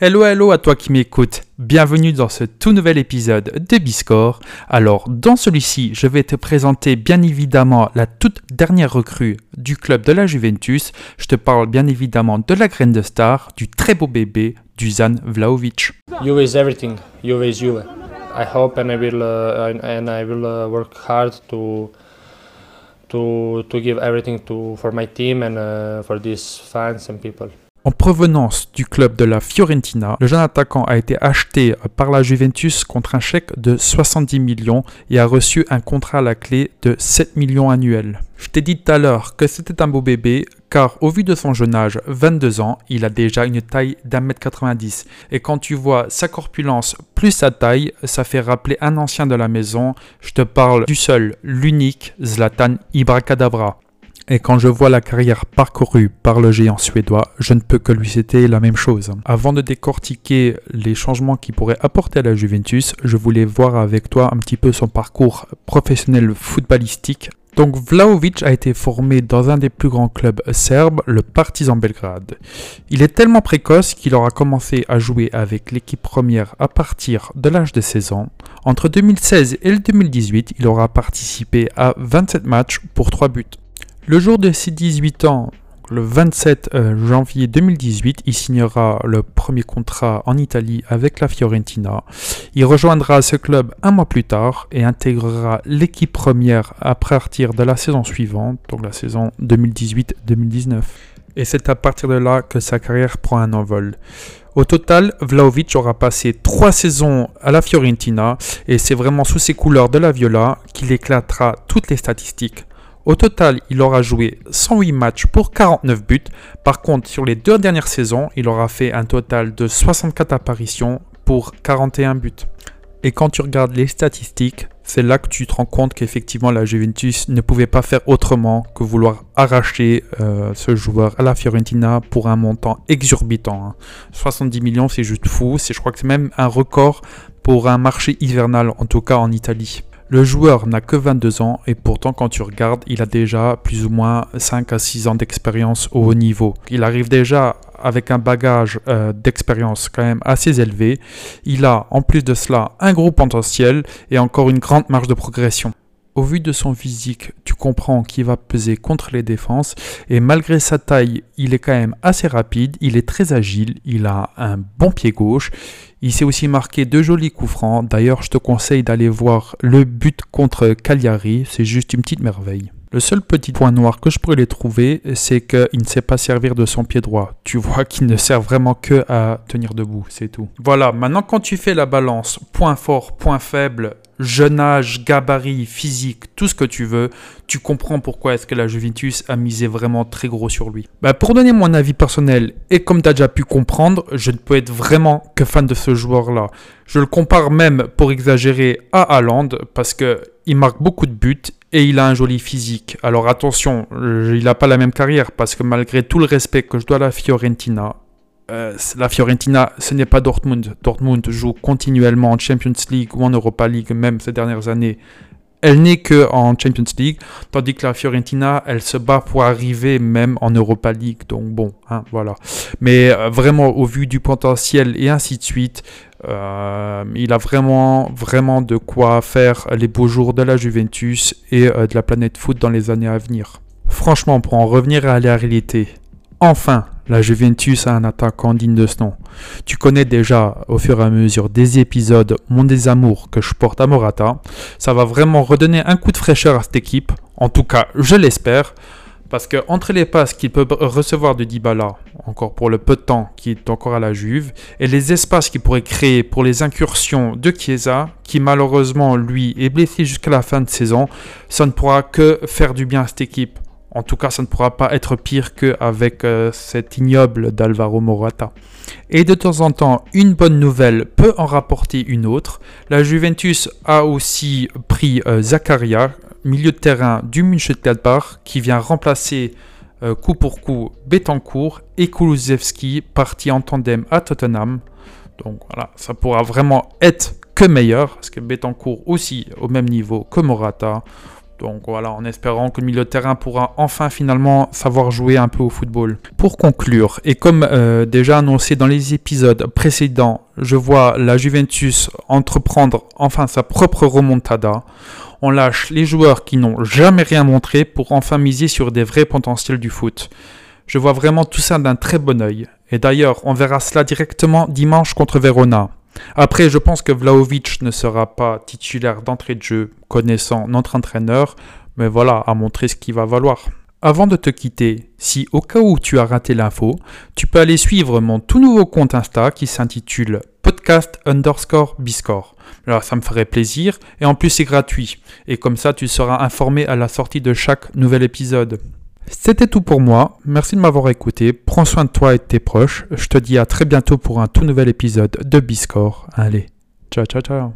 Hello hello à toi qui m'écoutes, bienvenue dans ce tout nouvel épisode de Biscore. Alors dans celui-ci je vais te présenter bien évidemment la toute dernière recrue du club de la Juventus. Je te parle bien évidemment de la graine de star, du très beau bébé, du Zan Vlaovic. Juve is everything. Juve is Juve. I hope and I will uh, and I will uh, work hard to to to give everything to for my team and uh, for these fans and people. En provenance du club de la Fiorentina, le jeune attaquant a été acheté par la Juventus contre un chèque de 70 millions et a reçu un contrat à la clé de 7 millions annuels. Je t'ai dit tout à l'heure que c'était un beau bébé, car au vu de son jeune âge, 22 ans, il a déjà une taille d'un mètre 90. Et quand tu vois sa corpulence plus sa taille, ça fait rappeler un ancien de la maison. Je te parle du seul, l'unique Zlatan Ibrakadabra. Et quand je vois la carrière parcourue par le géant suédois, je ne peux que lui citer la même chose. Avant de décortiquer les changements qu'il pourrait apporter à la Juventus, je voulais voir avec toi un petit peu son parcours professionnel footballistique. Donc Vlaovic a été formé dans un des plus grands clubs serbes, le Partizan Belgrade. Il est tellement précoce qu'il aura commencé à jouer avec l'équipe première à partir de l'âge de 16 ans. Entre 2016 et le 2018, il aura participé à 27 matchs pour 3 buts. Le jour de ses 18 ans, le 27 euh, janvier 2018, il signera le premier contrat en Italie avec la Fiorentina. Il rejoindra ce club un mois plus tard et intégrera l'équipe première à partir de la saison suivante, donc la saison 2018-2019. Et c'est à partir de là que sa carrière prend un envol. Au total, Vlaovic aura passé trois saisons à la Fiorentina et c'est vraiment sous ses couleurs de la Viola qu'il éclatera toutes les statistiques. Au total, il aura joué 108 matchs pour 49 buts. Par contre, sur les deux dernières saisons, il aura fait un total de 64 apparitions pour 41 buts. Et quand tu regardes les statistiques, c'est là que tu te rends compte qu'effectivement la Juventus ne pouvait pas faire autrement que vouloir arracher euh, ce joueur à la Fiorentina pour un montant exorbitant. 70 hein. millions, c'est juste fou. je crois que c'est même un record pour un marché hivernal, en tout cas en Italie. Le joueur n'a que 22 ans et pourtant quand tu regardes, il a déjà plus ou moins 5 à 6 ans d'expérience au haut niveau. Il arrive déjà avec un bagage euh, d'expérience quand même assez élevé. Il a en plus de cela un gros potentiel et encore une grande marge de progression. Au vu de son physique, tu comprends qu'il va peser contre les défenses et malgré sa taille, il est quand même assez rapide, il est très agile, il a un bon pied gauche, il s'est aussi marqué deux jolis coups francs. D'ailleurs, je te conseille d'aller voir le but contre Cagliari, c'est juste une petite merveille. Le seul petit point noir que je pourrais les trouver, c'est qu'il ne sait pas servir de son pied droit. Tu vois qu'il ne sert vraiment que à tenir debout, c'est tout. Voilà, maintenant quand tu fais la balance, point fort, point faible, jeune âge, gabarit, physique, tout ce que tu veux, tu comprends pourquoi est-ce que la Juventus a misé vraiment très gros sur lui. Bah, pour donner mon avis personnel, et comme tu as déjà pu comprendre, je ne peux être vraiment que fan de ce joueur-là. Je le compare même, pour exagérer, à Haaland, parce que il marque beaucoup de buts et il a un joli physique. Alors attention, il n'a pas la même carrière, parce que malgré tout le respect que je dois à la Fiorentina, euh, la Fiorentina, ce n'est pas Dortmund. Dortmund joue continuellement en Champions League ou en Europa League, même ces dernières années. Elle n'est que en Champions League, tandis que la Fiorentina, elle se bat pour arriver même en Europa League. Donc bon, hein, voilà. Mais euh, vraiment, au vu du potentiel et ainsi de suite, euh, il a vraiment, vraiment de quoi faire les beaux jours de la Juventus et de la planète foot dans les années à venir. Franchement, pour en revenir à la réalité, enfin, la Juventus a un attaquant digne de ce nom. Tu connais déjà au fur et à mesure des épisodes mon désamour que je porte à Morata. Ça va vraiment redonner un coup de fraîcheur à cette équipe. En tout cas, je l'espère. Parce que entre les passes qu'il peut recevoir de Dybala, encore pour le peu de temps qui est encore à la Juve, et les espaces qu'il pourrait créer pour les incursions de Chiesa, qui malheureusement lui est blessé jusqu'à la fin de saison, ça ne pourra que faire du bien à cette équipe. En tout cas, ça ne pourra pas être pire qu'avec euh, cet ignoble d'Alvaro Morata. Et de temps en temps, une bonne nouvelle peut en rapporter une autre. La Juventus a aussi pris euh, Zakaria, milieu de terrain du Mönchengladbach, qui vient remplacer euh, coup pour coup Betancourt et Kulusevski, parti en tandem à Tottenham. Donc voilà, ça pourra vraiment être que meilleur, parce que Betancourt aussi au même niveau que Morata. Donc voilà, en espérant que le milieu de terrain pourra enfin finalement savoir jouer un peu au football. Pour conclure, et comme euh, déjà annoncé dans les épisodes précédents, je vois la Juventus entreprendre enfin sa propre remontada. On lâche les joueurs qui n'ont jamais rien montré pour enfin miser sur des vrais potentiels du foot. Je vois vraiment tout ça d'un très bon oeil. Et d'ailleurs, on verra cela directement dimanche contre Verona. Après, je pense que Vlaovic ne sera pas titulaire d'entrée de jeu, connaissant notre entraîneur, mais voilà, à montrer ce qu'il va valoir. Avant de te quitter, si au cas où tu as raté l'info, tu peux aller suivre mon tout nouveau compte Insta qui s'intitule podcast underscore biscore. Alors ça me ferait plaisir et en plus c'est gratuit et comme ça tu seras informé à la sortie de chaque nouvel épisode. C'était tout pour moi. Merci de m'avoir écouté. Prends soin de toi et de tes proches. Je te dis à très bientôt pour un tout nouvel épisode de Biscore. Allez, ciao ciao ciao.